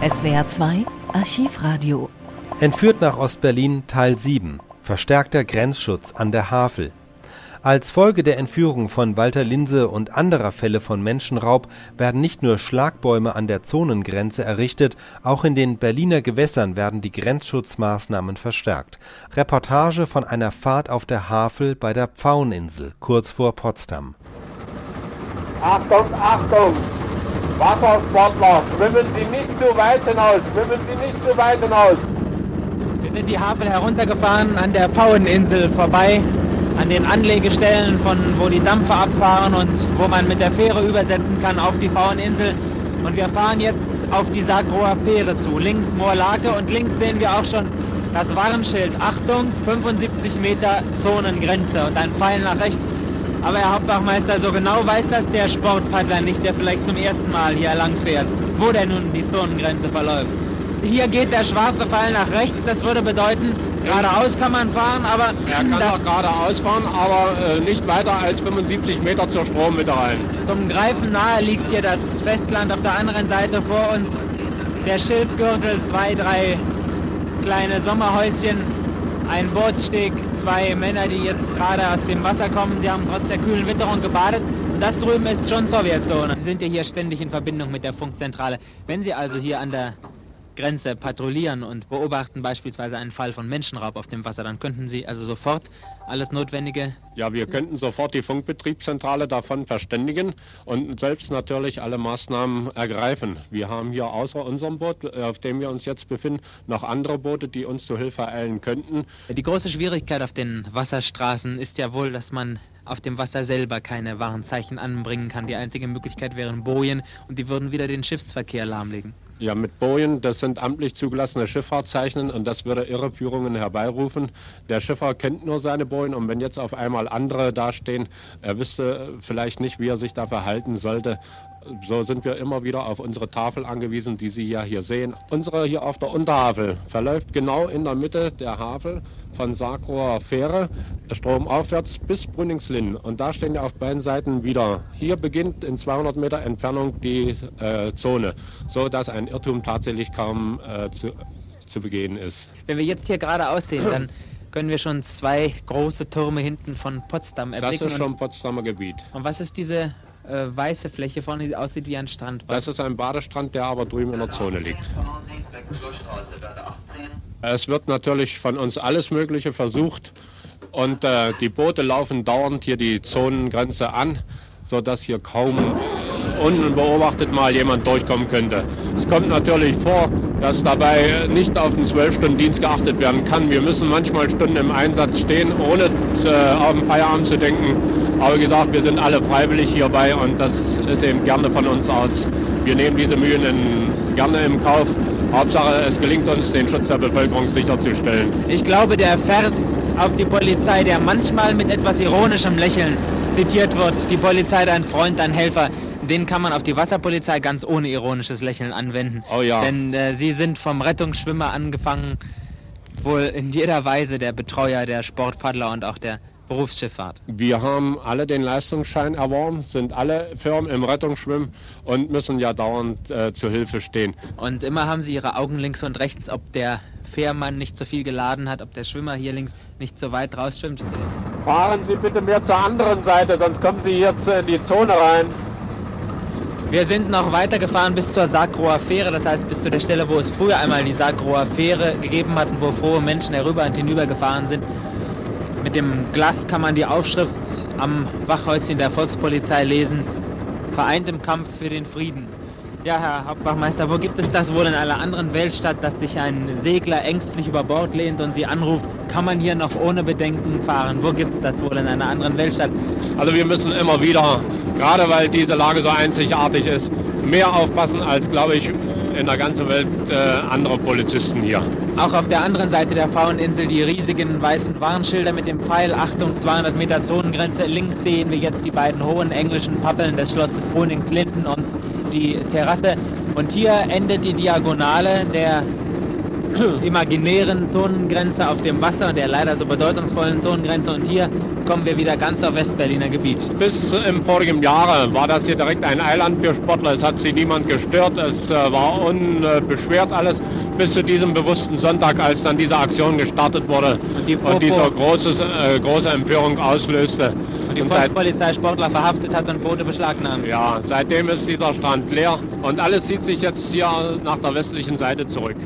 SWR 2 Archivradio. Entführt nach Ostberlin Teil 7. Verstärkter Grenzschutz an der Havel. Als Folge der Entführung von Walter Linse und anderer Fälle von Menschenraub werden nicht nur Schlagbäume an der Zonengrenze errichtet, auch in den Berliner Gewässern werden die Grenzschutzmaßnahmen verstärkt. Reportage von einer Fahrt auf der Havel bei der Pfaueninsel, kurz vor Potsdam. Achtung, Achtung! Wassersportler, schwimmen Sie nicht zu weit hinaus, schwimmen Sie nicht zu weit hinaus. Wir sind die Havel heruntergefahren an der Pfaueninsel vorbei an den Anlegestellen, von wo die Dampfer abfahren und wo man mit der Fähre übersetzen kann auf die Fraueninsel. Und wir fahren jetzt auf die Sagroer Fähre zu. Links Moorlake und links sehen wir auch schon das Warnschild. Achtung, 75 Meter Zonengrenze und ein Pfeil nach rechts. Aber Herr Hauptbachmeister, so genau weiß das der Sportpaddler nicht, der vielleicht zum ersten Mal hier lang fährt, wo denn nun die Zonengrenze verläuft. Hier geht der schwarze Pfeil nach rechts, das würde bedeuten, Geradeaus kann man fahren, aber... Er kann auch geradeaus fahren, aber äh, nicht weiter als 75 Meter zur Strommitte rein. Zum Greifen nahe liegt hier das Festland auf der anderen Seite vor uns. Der Schilfgürtel, zwei, drei kleine Sommerhäuschen, ein Bootssteg, zwei Männer, die jetzt gerade aus dem Wasser kommen. Sie haben trotz der kühlen Witterung gebadet. Und das drüben ist schon Sowjetzone. Sie sind ja hier ständig in Verbindung mit der Funkzentrale. Wenn Sie also hier an der Grenze patrouillieren und beobachten beispielsweise einen Fall von Menschenraub auf dem Wasser, dann könnten Sie also sofort alles Notwendige. Ja, wir könnten sofort die Funkbetriebszentrale davon verständigen und selbst natürlich alle Maßnahmen ergreifen. Wir haben hier außer unserem Boot, äh, auf dem wir uns jetzt befinden, noch andere Boote, die uns zu Hilfe eilen könnten. Die große Schwierigkeit auf den Wasserstraßen ist ja wohl, dass man auf dem Wasser selber keine Warnzeichen anbringen kann. Die einzige Möglichkeit wären Bojen und die würden wieder den Schiffsverkehr lahmlegen. Ja, mit Bojen, das sind amtlich zugelassene Schifffahrtzeichen und das würde Irreführungen herbeirufen. Der Schiffer kennt nur seine Bojen und wenn jetzt auf einmal andere dastehen, er wüsste vielleicht nicht, wie er sich da verhalten sollte. So sind wir immer wieder auf unsere Tafel angewiesen, die Sie ja hier sehen. Unsere hier auf der Unterhavel verläuft genau in der Mitte der Havel von Sarkroer Fähre stromaufwärts bis Brünningslinn. Und da stehen ja auf beiden Seiten wieder. Hier beginnt in 200 Meter Entfernung die äh, Zone, so dass ein Irrtum tatsächlich kaum äh, zu, zu begehen ist. Wenn wir jetzt hier gerade aussehen, dann können wir schon zwei große Türme hinten von Potsdam erblicken. Das ist schon Potsdamer Gebiet. Und was ist diese äh, weiße Fläche vorne, die aussieht wie ein Strand? Das ist ein Badestrand, der aber drüben in der Zone liegt. Es wird natürlich von uns alles Mögliche versucht und äh, die Boote laufen dauernd hier die Zonengrenze an, sodass hier kaum unbeobachtet mal jemand durchkommen könnte. Es kommt natürlich vor, dass dabei nicht auf den 12-Stunden-Dienst geachtet werden kann. Wir müssen manchmal Stunden im Einsatz stehen, ohne äh, auf den Feierabend zu denken. Aber wie gesagt, wir sind alle freiwillig hierbei und das ist eben gerne von uns aus. Wir nehmen diese Mühen in, gerne im Kauf. Hauptsache, es gelingt uns, den Schutz der Bevölkerung sicherzustellen. Ich glaube, der Vers auf die Polizei, der manchmal mit etwas ironischem Lächeln zitiert wird, die Polizei, dein Freund, dein Helfer, den kann man auf die Wasserpolizei ganz ohne ironisches Lächeln anwenden. Oh ja. Denn äh, sie sind vom Rettungsschwimmer angefangen, wohl in jeder Weise der Betreuer der Sportpaddler und auch der Berufsschifffahrt. Wir haben alle den Leistungsschein erworben, sind alle Firmen im Rettungsschwimmen und müssen ja dauernd äh, zur Hilfe stehen. Und immer haben sie ihre Augen links und rechts, ob der Fährmann nicht zu viel geladen hat, ob der Schwimmer hier links nicht so weit rausschwimmt. Fahren Sie bitte mehr zur anderen Seite, sonst kommen Sie jetzt in die Zone rein. Wir sind noch weitergefahren bis zur Sagroer Fähre, das heißt bis zu der Stelle, wo es früher einmal die Sagroer Fähre gegeben hat und wo frohe Menschen herüber und hinüber gefahren sind. Mit dem Glas kann man die Aufschrift am Wachhäuschen der Volkspolizei lesen. Vereint im Kampf für den Frieden. Ja, Herr Hauptwachmeister, wo gibt es das wohl in einer anderen Weltstadt, dass sich ein Segler ängstlich über Bord lehnt und Sie anruft, kann man hier noch ohne Bedenken fahren? Wo gibt es das wohl in einer anderen Weltstadt? Also wir müssen immer wieder, gerade weil diese Lage so einzigartig ist, mehr aufpassen als, glaube ich, in der ganzen Welt äh, andere Polizisten hier. Auch auf der anderen Seite der Fraueninsel die riesigen weißen Warnschilder mit dem Pfeil Achtung 200 Meter Zonengrenze. Links sehen wir jetzt die beiden hohen englischen Pappeln des Schlosses Brunnings-Linden und die Terrasse. Und hier endet die Diagonale der imaginären Zonengrenze auf dem Wasser, der leider so bedeutungsvollen Zonengrenze. Und hier kommen wir wieder ganz auf Westberliner Gebiet. Bis im vorigen Jahre war das hier direkt ein Eiland für Sportler. Es hat sie niemand gestört. Es äh, war unbeschwert alles bis zu diesem bewussten Sonntag, als dann diese Aktion gestartet wurde und, die und diese große, äh, große Empörung auslöste. Und die Volkspolizei Sportler verhaftet hat und Boote beschlagnahmt. Ja, seitdem ist dieser Strand leer und alles zieht sich jetzt hier nach der westlichen Seite zurück.